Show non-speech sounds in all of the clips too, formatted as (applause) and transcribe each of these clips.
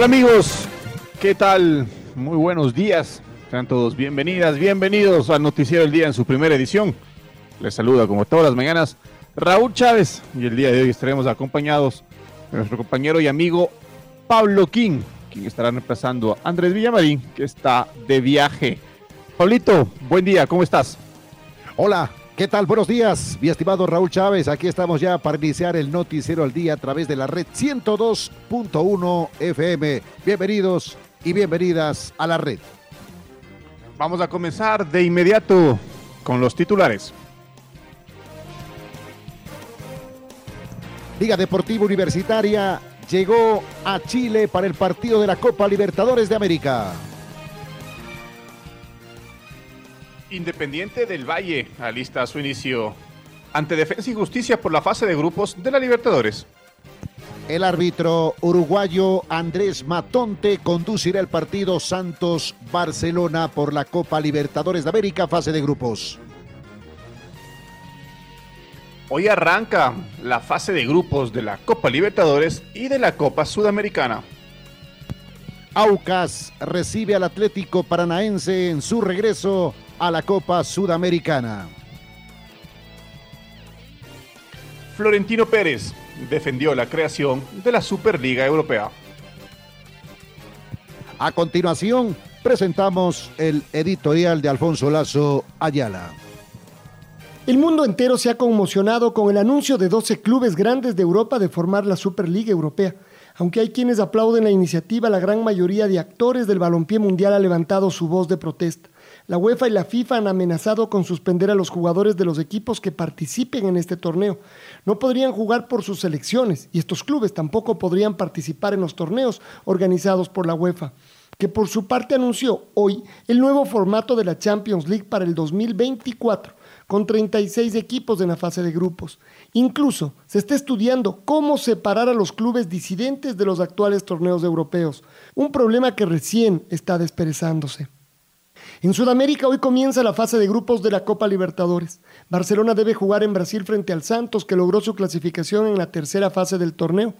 Hola amigos, ¿qué tal? Muy buenos días. Sean todos bienvenidas, bienvenidos al Noticiero del Día en su primera edición. Les saluda como todas las mañanas Raúl Chávez y el día de hoy estaremos acompañados de nuestro compañero y amigo Pablo King, quien estará reemplazando a Andrés Villamarín, que está de viaje. Pablito, buen día, ¿cómo estás? Hola, ¿Qué tal? Buenos días, mi estimado Raúl Chávez. Aquí estamos ya para iniciar el noticiero al día a través de la red 102.1 FM. Bienvenidos y bienvenidas a la red. Vamos a comenzar de inmediato con los titulares. Liga Deportiva Universitaria llegó a Chile para el partido de la Copa Libertadores de América. Independiente del Valle alista su inicio ante Defensa y Justicia por la fase de grupos de la Libertadores. El árbitro uruguayo Andrés Matonte conducirá el partido Santos-Barcelona por la Copa Libertadores de América, fase de grupos. Hoy arranca la fase de grupos de la Copa Libertadores y de la Copa Sudamericana. Aucas recibe al Atlético Paranaense en su regreso a la Copa Sudamericana. Florentino Pérez defendió la creación de la Superliga Europea. A continuación, presentamos el editorial de Alfonso Lazo Ayala. El mundo entero se ha conmocionado con el anuncio de 12 clubes grandes de Europa de formar la Superliga Europea. Aunque hay quienes aplauden la iniciativa, la gran mayoría de actores del balompié mundial ha levantado su voz de protesta. La UEFA y la FIFA han amenazado con suspender a los jugadores de los equipos que participen en este torneo. No podrían jugar por sus selecciones y estos clubes tampoco podrían participar en los torneos organizados por la UEFA, que por su parte anunció hoy el nuevo formato de la Champions League para el 2024 con 36 equipos en la fase de grupos. Incluso se está estudiando cómo separar a los clubes disidentes de los actuales torneos europeos, un problema que recién está desperezándose. En Sudamérica hoy comienza la fase de grupos de la Copa Libertadores. Barcelona debe jugar en Brasil frente al Santos, que logró su clasificación en la tercera fase del torneo.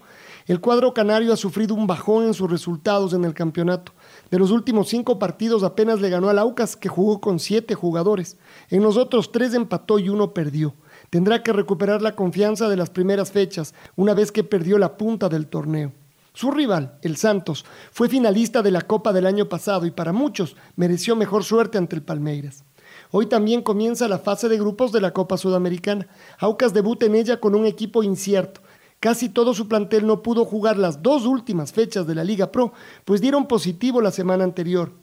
El cuadro canario ha sufrido un bajón en sus resultados en el campeonato. De los últimos cinco partidos apenas le ganó al Aucas, que jugó con siete jugadores. En los otros tres empató y uno perdió. Tendrá que recuperar la confianza de las primeras fechas, una vez que perdió la punta del torneo. Su rival, el Santos, fue finalista de la Copa del año pasado y para muchos mereció mejor suerte ante el Palmeiras. Hoy también comienza la fase de grupos de la Copa Sudamericana. Aucas debuta en ella con un equipo incierto. Casi todo su plantel no pudo jugar las dos últimas fechas de la Liga Pro, pues dieron positivo la semana anterior.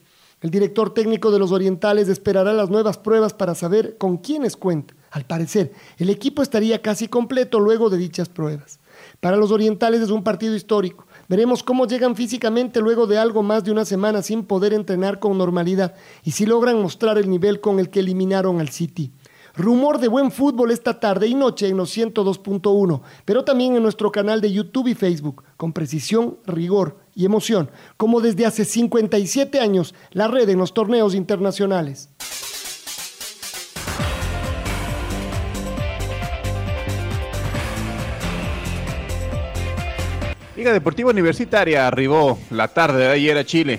El director técnico de los Orientales esperará las nuevas pruebas para saber con quiénes cuenta. Al parecer, el equipo estaría casi completo luego de dichas pruebas. Para los Orientales es un partido histórico. Veremos cómo llegan físicamente luego de algo más de una semana sin poder entrenar con normalidad y si logran mostrar el nivel con el que eliminaron al City. Rumor de buen fútbol esta tarde y noche en los 102.1, pero también en nuestro canal de YouTube y Facebook, con precisión, rigor y emoción, como desde hace 57 años la red en los torneos internacionales. Liga Deportiva Universitaria arribó la tarde de ayer a Chile.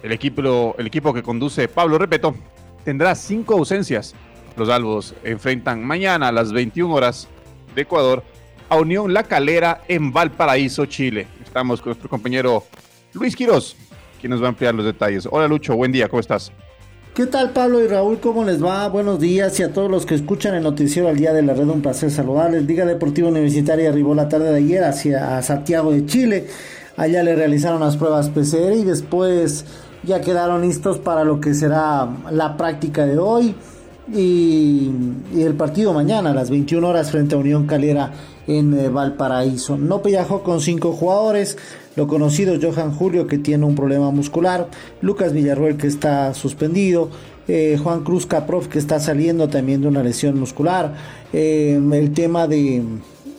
El equipo, el equipo que conduce Pablo Repeto tendrá cinco ausencias. Los albos enfrentan mañana a las 21 horas de Ecuador a Unión La Calera en Valparaíso, Chile. Estamos con nuestro compañero Luis Quiroz, quien nos va a ampliar los detalles. Hola Lucho, buen día, ¿cómo estás? ¿Qué tal Pablo y Raúl? ¿Cómo les va? Buenos días y a todos los que escuchan el noticiero al día de la red, un placer saludarles. Liga Deportiva Universitaria arribó la tarde de ayer hacia Santiago de Chile. Allá le realizaron las pruebas PCR y después ya quedaron listos para lo que será la práctica de hoy y, el partido mañana a las 21 horas frente a Unión Calera en eh, Valparaíso. No viajó con cinco jugadores, lo conocido Johan Julio que tiene un problema muscular, Lucas Villarruel que está suspendido, eh, Juan Cruz Caprof que está saliendo también de una lesión muscular, eh, el tema de,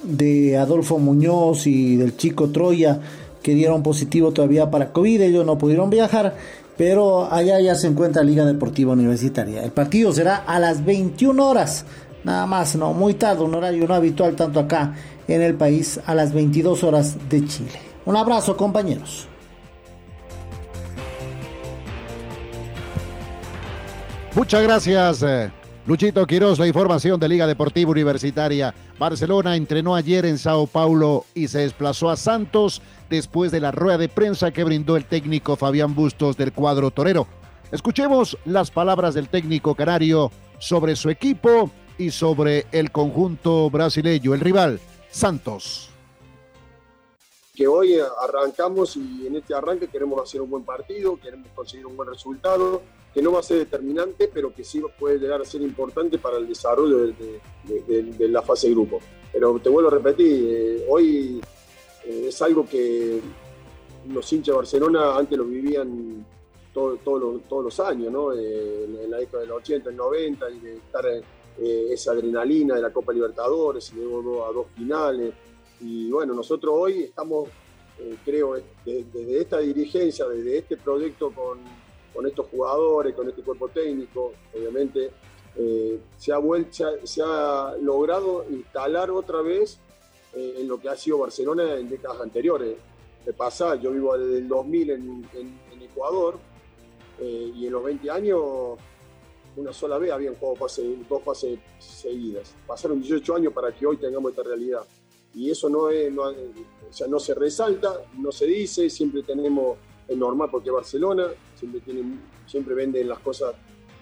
de Adolfo Muñoz y del chico Troya que dieron positivo todavía para COVID, ellos no pudieron viajar, pero allá ya se encuentra Liga Deportiva Universitaria. El partido será a las 21 horas, nada más, no, muy tarde, un horario no habitual tanto acá en el país, a las 22 horas de Chile. Un abrazo compañeros. Muchas gracias. Eh, Luchito Quiroz, la información de Liga Deportiva Universitaria. Barcelona entrenó ayer en Sao Paulo y se desplazó a Santos después de la rueda de prensa que brindó el técnico Fabián Bustos del cuadro torero. Escuchemos las palabras del técnico canario sobre su equipo y sobre el conjunto brasileño, el rival, Santos. Que hoy arrancamos y en este arranque queremos hacer un buen partido, queremos conseguir un buen resultado, que no va a ser determinante, pero que sí puede llegar a ser importante para el desarrollo de, la fase grupo. Pero te vuelvo a repetir, eh, hoy eh, es algo que los hinchas de Barcelona antes lo vivían todos los años, ¿no? Eh, en la década del 80, el 90, y de estar esa adrenalina de la Copa Libertadores y luego a dos finales. Y bueno, nosotros hoy estamos, creo, desde esta dirigencia, desde este proyecto con, con, estos jugadores, con este cuerpo técnico, obviamente, se, ha vuelto, se ha logrado instalar otra vez eh, en lo que ha sido Barcelona en décadas anteriores. Me pasa, yo vivo desde el 2000 en, Ecuador eh, y en los 20 años una sola vez habían jugado dos fases seguidas. Pasaron 18 años para que hoy tengamos esta realidad. Y eso no, es, o sea, no se resalta, no se dice, siempre tenemos, es normal porque Barcelona, siempre, tienen, siempre venden las cosas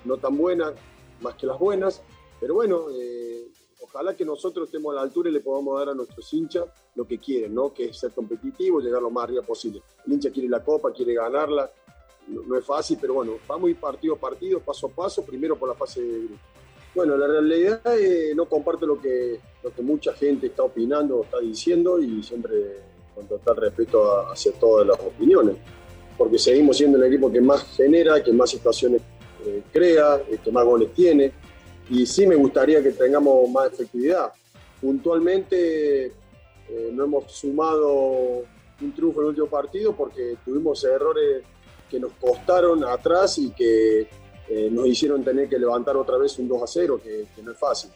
no tan buenas, más que las buenas. Pero bueno, eh, ojalá que nosotros estemos a la altura y le podamos dar a nuestros hinchas lo que quieren, ¿no? Que es ser competitivo, llegar lo más arriba posible. El hincha quiere la copa, quiere ganarla, no, es fácil, pero bueno, vamos a ir partido a partido, paso a paso, primero por la fase de grupo. Bueno, la realidad es no comparto lo que, lo que mucha gente está opinando o está diciendo y siempre con total respeto hacia todas las opiniones, porque seguimos siendo el equipo que más genera, que más situaciones eh, crea, el que más goles tiene y sí me gustaría que tengamos más efectividad. Puntualmente eh, no hemos sumado un triunfo en el último partido porque tuvimos errores que nos costaron atrás y que eh, nos hicieron tener que levantar otra vez un 2 a 0, que, no es fácil.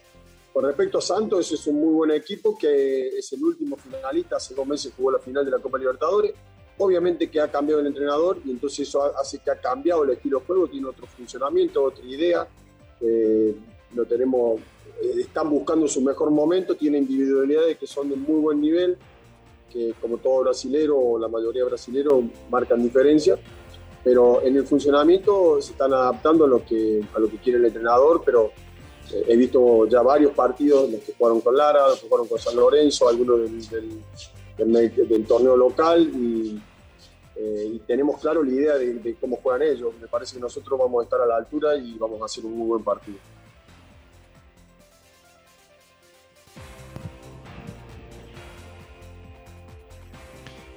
Con respecto a Santos, es un muy buen equipo que es el último finalista, hace dos meses jugó la final de la Copa Libertadores. Obviamente que ha cambiado el entrenador y entonces eso hace que ha cambiado el estilo de juego, tiene otro funcionamiento, otra idea. Eh, lo tenemos, eh, están buscando su mejor momento, tiene individualidades que son de muy buen nivel, que como todo brasilero la mayoría brasilero marcan diferencia, pero en el funcionamiento se están adaptando a lo que, a lo que quiere el entrenador, pero eh, he visto ya varios partidos, los que jugaron con Lara, los que jugaron con San Lorenzo, algunos del, torneo local y, eh, y, tenemos claro la idea de, de cómo juegan ellos. Me parece que nosotros vamos a estar a la altura y vamos a hacer un muy buen partido.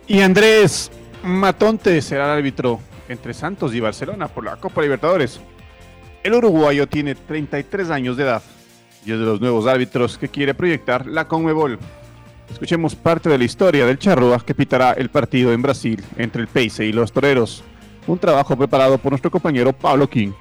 Y Andrés Matonte será el árbitro entre Santos y Barcelona por la Copa Libertadores. El uruguayo tiene 33 años de edad y es de los nuevos árbitros que quiere proyectar la Conmebol. Escuchemos parte de la historia del Charrúa que pitará el partido en Brasil entre el Peixe y los Toreros. Un trabajo preparado por nuestro compañero Pablo King.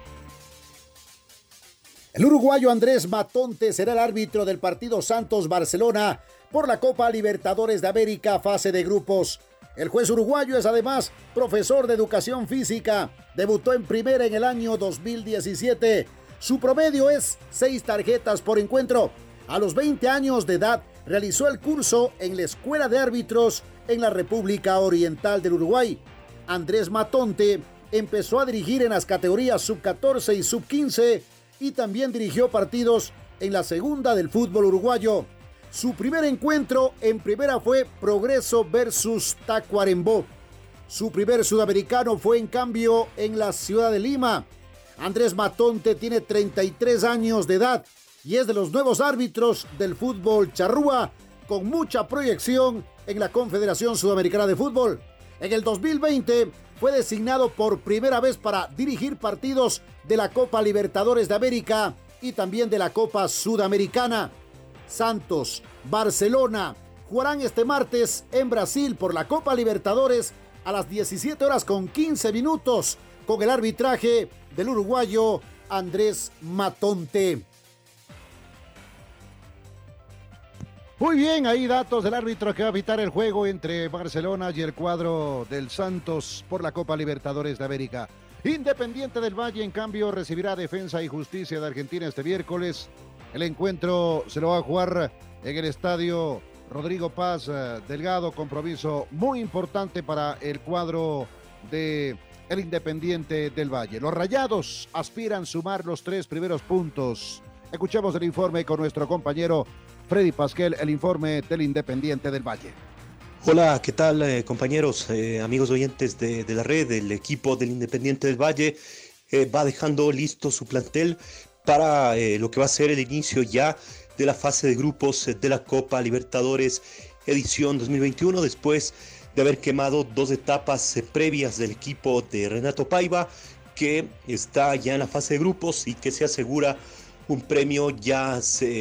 El uruguayo Andrés Matonte será el árbitro del partido Santos-Barcelona por la Copa Libertadores de América fase de grupos. El juez uruguayo es además profesor de educación física. Debutó en primera en el año 2017. Su promedio es seis tarjetas por encuentro. A los 20 años de edad realizó el curso en la Escuela de Árbitros en la República Oriental del Uruguay. Andrés Matonte empezó a dirigir en las categorías sub-14 y sub-15 y también dirigió partidos en la segunda del fútbol uruguayo. Su primer encuentro en primera fue Progreso versus Tacuarembó. Su primer sudamericano fue en cambio en la ciudad de Lima. Andrés Matonte tiene 33 años de edad y es de los nuevos árbitros del fútbol charrúa con mucha proyección en la Confederación Sudamericana de Fútbol. En el 2020 fue designado por primera vez para dirigir partidos de la Copa Libertadores de América y también de la Copa Sudamericana. Santos, Barcelona jugarán este martes en Brasil por la Copa Libertadores a las 17 horas con 15 minutos con el arbitraje del uruguayo Andrés Matonte. Muy bien, ahí datos del árbitro que va a evitar el juego entre Barcelona y el cuadro del Santos por la Copa Libertadores de América. Independiente del Valle, en cambio, recibirá Defensa y Justicia de Argentina este miércoles. El encuentro se lo va a jugar en el estadio Rodrigo Paz eh, Delgado, compromiso muy importante para el cuadro de el Independiente del Valle. Los Rayados aspiran sumar los tres primeros puntos. Escuchemos el informe con nuestro compañero Freddy Pasquel, el informe del Independiente del Valle. Hola, ¿qué tal eh, compañeros, eh, amigos oyentes de, la red? El equipo del Independiente del Valle eh, va dejando listo su plantel para lo que va a ser el inicio ya de la fase de grupos de la Copa Libertadores edición 2021 después de haber quemado dos etapas previas del equipo de Renato Paiva que está ya en la fase de grupos y que se asegura un premio ya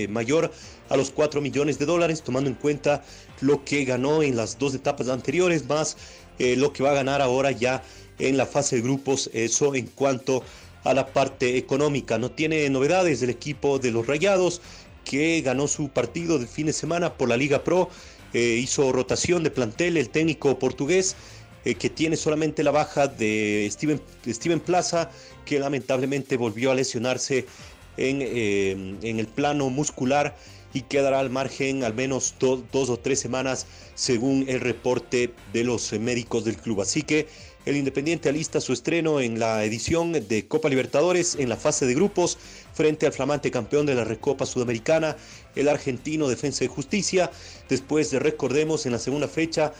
mayor a los 4 millones de dólares, tomando en cuenta lo que ganó en las dos etapas anteriores, más eh, lo que va a ganar ahora ya en la fase de grupos, eso en cuanto a la parte económica. No tiene novedades del equipo de los Rayados, que ganó su partido del fin de semana por la Liga Pro, eh, hizo rotación de plantel el técnico portugués. Eh, que tiene solamente la baja de Steven, Steven Plaza, que lamentablemente volvió a lesionarse en, en el plano muscular y quedará al margen al menos dos o tres semanas según el reporte de los médicos del club. Así que el Independiente alista su estreno en la edición de Copa Libertadores en la fase de grupos frente al flamante campeón de la Recopa Sudamericana, el argentino Defensa de Justicia. Después, de recordemos, en la segunda fecha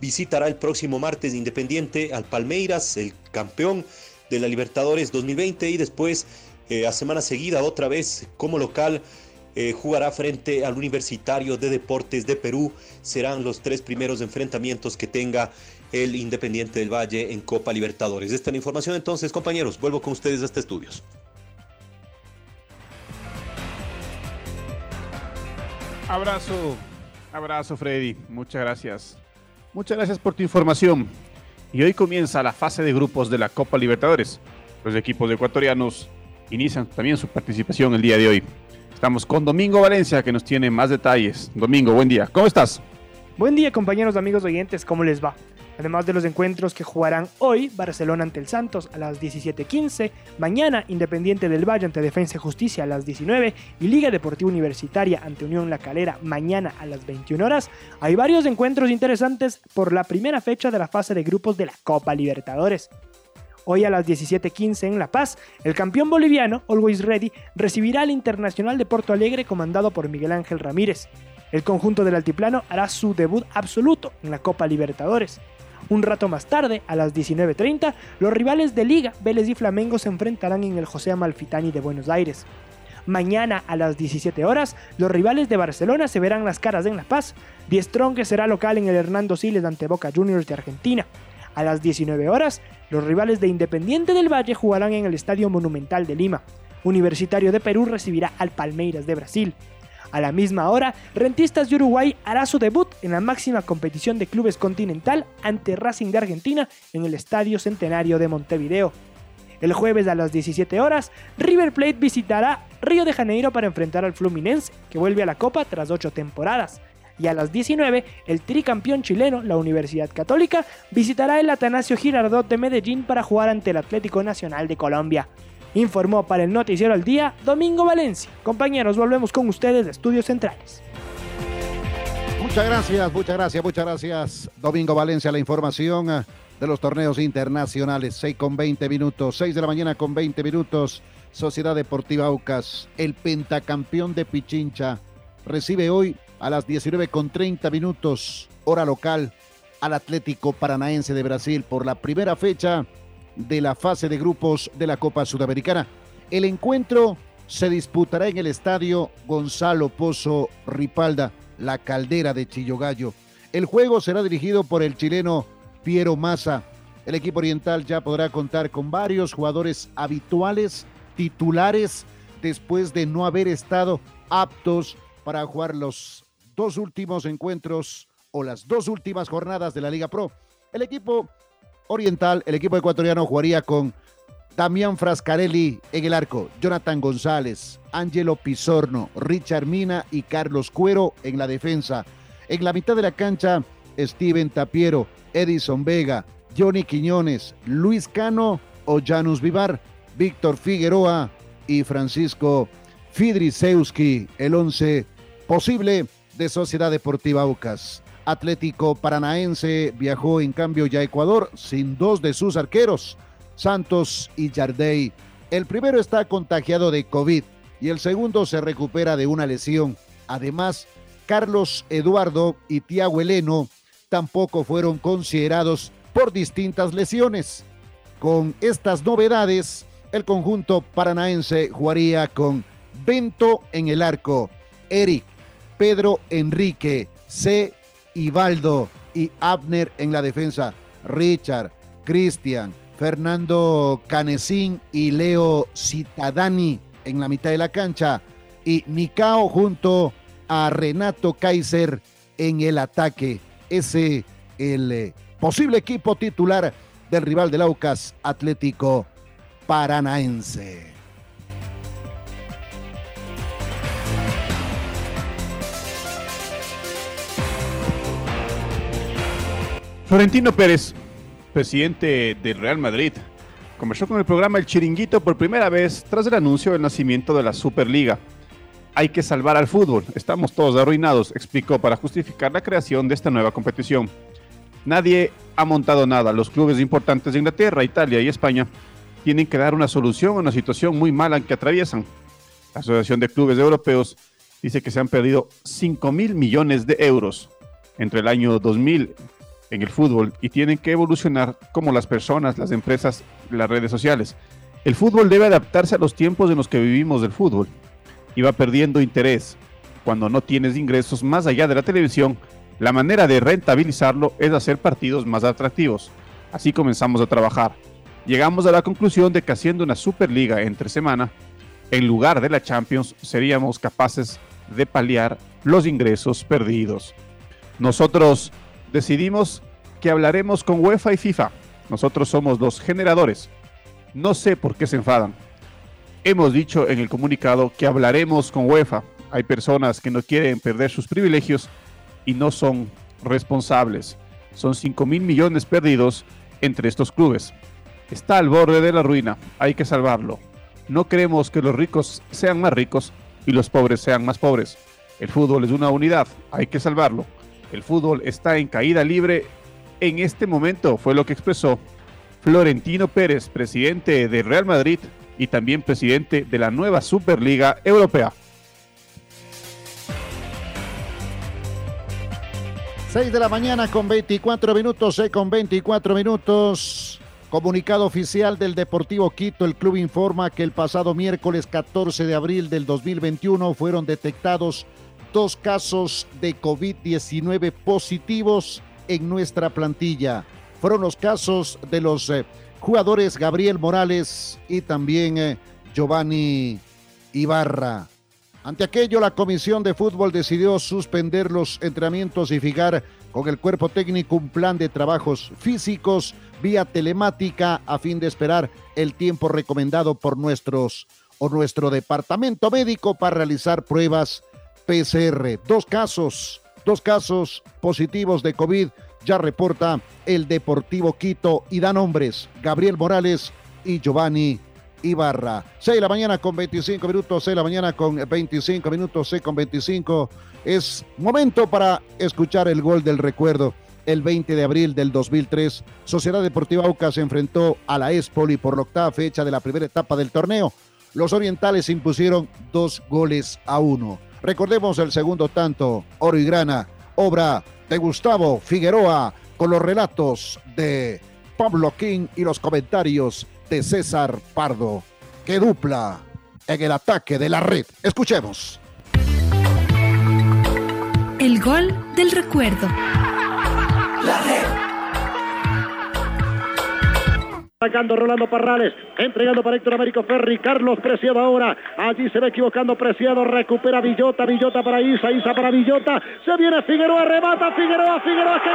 visitará el próximo martes Independiente al Palmeiras, el campeón de la Libertadores 2020 y después eh, a semana seguida otra vez como local eh, jugará frente al Universitario de Deportes de Perú. Serán los tres primeros enfrentamientos que tenga el Independiente del Valle en Copa Libertadores. Esta es la información entonces, compañeros. Vuelvo con ustedes a este estudios. Abrazo, abrazo Freddy. Muchas gracias. Muchas gracias por tu información. Y hoy comienza la fase de grupos de la Copa Libertadores. Los equipos ecuatorianos inician también su participación el día de hoy. Estamos con Domingo Valencia que nos tiene más detalles. Domingo, buen día. ¿Cómo estás? Buen día compañeros, amigos oyentes, ¿cómo les va? Además de los encuentros que jugarán hoy, Barcelona ante el Santos a las 17.15, mañana Independiente del Valle ante Defensa y Justicia a las 19 y Liga Deportiva Universitaria ante Unión La Calera mañana a las 21 horas, hay varios encuentros interesantes por la primera fecha de la fase de grupos de la Copa Libertadores. Hoy a las 17:15 en La Paz, el campeón boliviano, Always Ready, recibirá al Internacional de Porto Alegre comandado por Miguel Ángel Ramírez. El conjunto del Altiplano hará su debut absoluto en la Copa Libertadores. Un rato más tarde, a las 19.30, los rivales de Liga, Vélez y Flamengo se enfrentarán en el José Amalfitani de Buenos Aires. Mañana a las 17 horas, los rivales de Barcelona se verán las caras en La Paz. Die Strong será local en el Hernando Siles ante Boca Juniors de Argentina. A las 19 horas, los rivales de Independiente del Valle jugarán en el Estadio Monumental de Lima. Universitario de Perú recibirá al Palmeiras de Brasil. A la misma hora, Rentistas de Uruguay hará su debut en la máxima competición de clubes continental ante Racing de Argentina en el Estadio Centenario de Montevideo. El jueves a las 17 horas, River Plate visitará Río de Janeiro para enfrentar al Fluminense, que vuelve a la Copa tras ocho temporadas y a las 19 el tricampeón chileno, la Universidad Católica, visitará el Atanasio Girardot de Medellín para jugar ante el Atlético Nacional de Colombia. Informó para el Noticiero al Día Domingo Valencia. Compañeros, volvemos con ustedes de Estudios Centrales. Muchas gracias, muchas gracias, muchas gracias. Domingo Valencia, la información eh, de los torneos internacionales. 6 con 20 minutos, 6 de la mañana con 20 minutos. Sociedad Deportiva Aucas, el pentacampeón de Pichincha, recibe hoy a las 19 con 30 minutos, hora local, al Atlético Paranaense de Brasil por la primera fecha de la fase de grupos de la Copa Sudamericana. El encuentro se disputará en el estadio Gonzalo Pozo Ripalda, la caldera de Chillogallo. El juego será dirigido por el chileno Piero Massa. El equipo oriental ya podrá contar con varios jugadores habituales, titulares, después de no haber estado aptos para jugar los dos últimos encuentros o las dos últimas jornadas de la Liga Pro. El equipo oriental, el equipo ecuatoriano jugaría con Damián Frascarelli en el arco, Jonathan González, Angelo Pizorno, Richard Mina y Carlos Cuero en la defensa. En la mitad de la cancha, Steven Tapiero, Edison Vega, Johnny Quiñones, Luis Cano o Janus Vivar, Víctor Figueroa y Francisco Fidrisewski, el once posible de Sociedad Deportiva Aucas. Atlético Paranaense viajó en cambio ya a Ecuador sin dos de sus arqueros, Santos y Yardey. El primero está contagiado de COVID y el segundo se recupera de una lesión. Además, Carlos Eduardo y Tiago Eleno tampoco fueron considerados por distintas lesiones. Con estas novedades, el conjunto paranaense jugaría con Bento en el arco, Eric, Pedro Enrique, C. Ibaldo y Abner en la defensa, Richard, Cristian, Fernando Canesín y Leo Citadani en la mitad de la cancha y Nicao junto a Renato Kaiser en el ataque. Ese el eh, posible equipo titular del rival del Aucas Atlético Paranaense. Florentino Pérez, presidente del Real Madrid, conversó con el programa El Chiringuito por primera vez tras el anuncio del nacimiento de la Superliga. Hay que salvar al fútbol, estamos todos arruinados, explicó para justificar la creación de esta nueva competición. Nadie ha montado nada, los clubes importantes de Inglaterra, Italia y España tienen que dar una solución a una situación muy mala que atraviesan. La Asociación de Clubes Europeos dice que se han perdido 5 mil millones de euros entre el año 2000 en el fútbol y tienen que evolucionar como las personas, las empresas, las redes sociales. El fútbol debe adaptarse a los tiempos en los que vivimos del fútbol y va perdiendo interés. Cuando no tienes ingresos más allá de la televisión, la manera de rentabilizarlo es hacer partidos más atractivos. Así comenzamos a trabajar. Llegamos a la conclusión de que haciendo una Superliga entre semana, en lugar de la Champions, seríamos capaces de paliar los ingresos perdidos. Nosotros decidimos que hablaremos con UEFA y FIFA. Nosotros somos los generadores. No sé por qué se enfadan. Hemos dicho en el comunicado que hablaremos con UEFA. Hay personas que no quieren perder sus privilegios y no son responsables. Son 5 mil millones perdidos entre estos clubes. Está al borde de la ruina. Hay que salvarlo. No queremos que los ricos sean más ricos y los pobres sean más pobres. El fútbol es una unidad. Hay que salvarlo. El fútbol está en caída libre en este momento, fue lo que expresó Florentino Pérez, presidente de Real Madrid y también presidente de la nueva Superliga Europea. 6 de la mañana con 24 minutos, 6 con 24 minutos. Comunicado oficial del Deportivo Quito, el club informa que el pasado miércoles 14 de abril del 2021 fueron detectados dos casos de COVID-19 positivos en nuestra plantilla. Fueron los casos de los eh, jugadores Gabriel Morales y también eh, Giovanni Ibarra. Ante aquello, la Comisión de Fútbol decidió suspender los entrenamientos y fijar con el cuerpo técnico un plan de trabajos físicos vía telemática a fin de esperar el tiempo recomendado por nuestros o nuestro departamento médico para realizar pruebas PCR. Dos casos, dos casos positivos de COVID ya reporta el Deportivo Quito y da nombres Gabriel Morales y Giovanni Ibarra. 6 de la mañana con 25 minutos, 6 de la mañana con 25 minutos, 6 con 25. Es momento para escuchar el gol del recuerdo. El 20 de abril del 2003, Sociedad Deportiva Aucas se enfrentó a la Espoli por la octava fecha de la primera etapa del torneo. Los orientales impusieron dos goles a uno. Recordemos el segundo tanto, Oro y Grana, obra de Gustavo Figueroa, con los relatos de Pablo King y los comentarios de César Pardo. ¡Qué dupla en el ataque de la red! Escuchemos. El gol del recuerdo. Sacando Rolando Parrales, entregando para Héctor Américo Ferri, Carlos Preciado ahora, allí se va equivocando Preciado, recupera Villota, Villota para Isa, Isa para Villota, se viene Figueroa, remata Figueroa, Figueroa, ¡qué!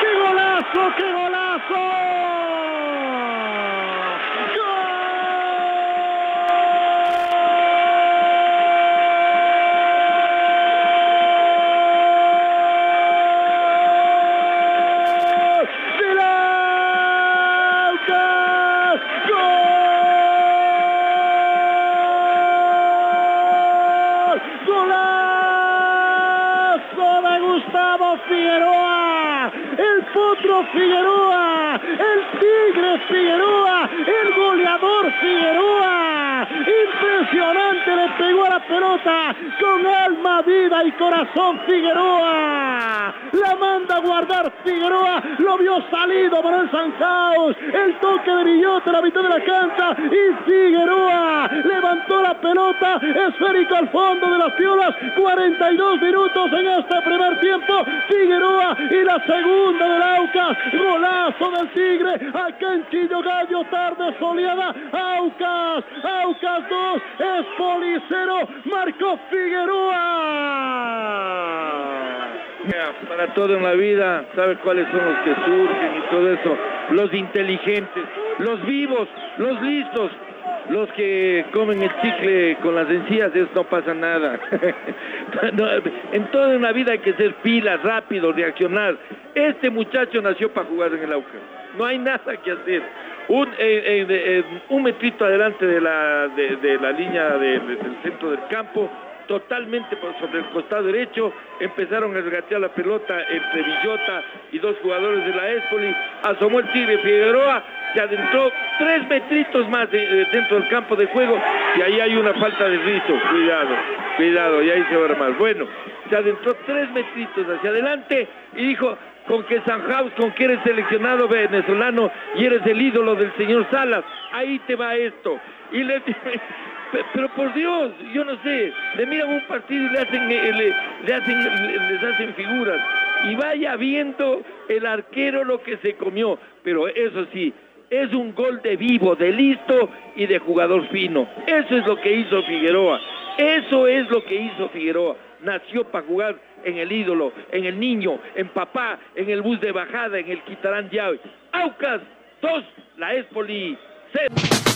¡Qué golazo, qué golazo! Figueroa, el tigre Figueroa, el goleador Figueroa. Impresionante le pegó a la pelota con alma, vida y corazón Figueroa. La manda a guardar Figueroa, lo vio salido Manuel Sanjaos, el toque de Villota la mitad de la cancha y Figueroa levantó la pelota esférico al fondo de las piolas, 42 minutos en este primer tiempo. Figueroa y la segunda del Aucas. Golazo del Tigre. Acá en Chillo Gallo, tarde soleada. Aucas, Aucas 2, es Policero, Marco Figueroa. Para todo en la vida, ¿sabe cuáles son los que surgen y todo eso? Los inteligentes, los vivos, los listos, los que comen el chicle con las encías, eso no pasa nada. (laughs) en toda una vida hay que ser pilas, rápido, reaccionar. Este muchacho nació para jugar en el Aucas. No hay nada que hacer. Un, eh, eh, un metrito adelante de la, de, la línea del centro del campo, totalmente sobre el costado derecho, empezaron a regatear la pelota entre Villota y dos jugadores de la Espoli, asomó el Tigre Figueroa, se adentró tres metritos más dentro del campo de juego y ahí hay una falta de rizo, cuidado, cuidado, y ahí se va a armar. Bueno, se adentró tres metritos hacia adelante y dijo, con que Sanjaus, con que eres seleccionado venezolano y eres el ídolo del señor Salas, ahí te va esto. Y le (laughs) pero por Dios, yo no sé, le miran un partido y le hacen, eh, le, hacen, les hacen figuras. Y vaya viendo el arquero lo que se comió. Pero eso sí, es un gol de vivo, de listo y de jugador fino. Eso es lo que hizo Figueroa. Eso es lo que hizo Figueroa. Nació para jugar en el ídolo, en el niño, en papá, en el bus de bajada, en el quitarán llave. Aucas 2, la Espoli 0.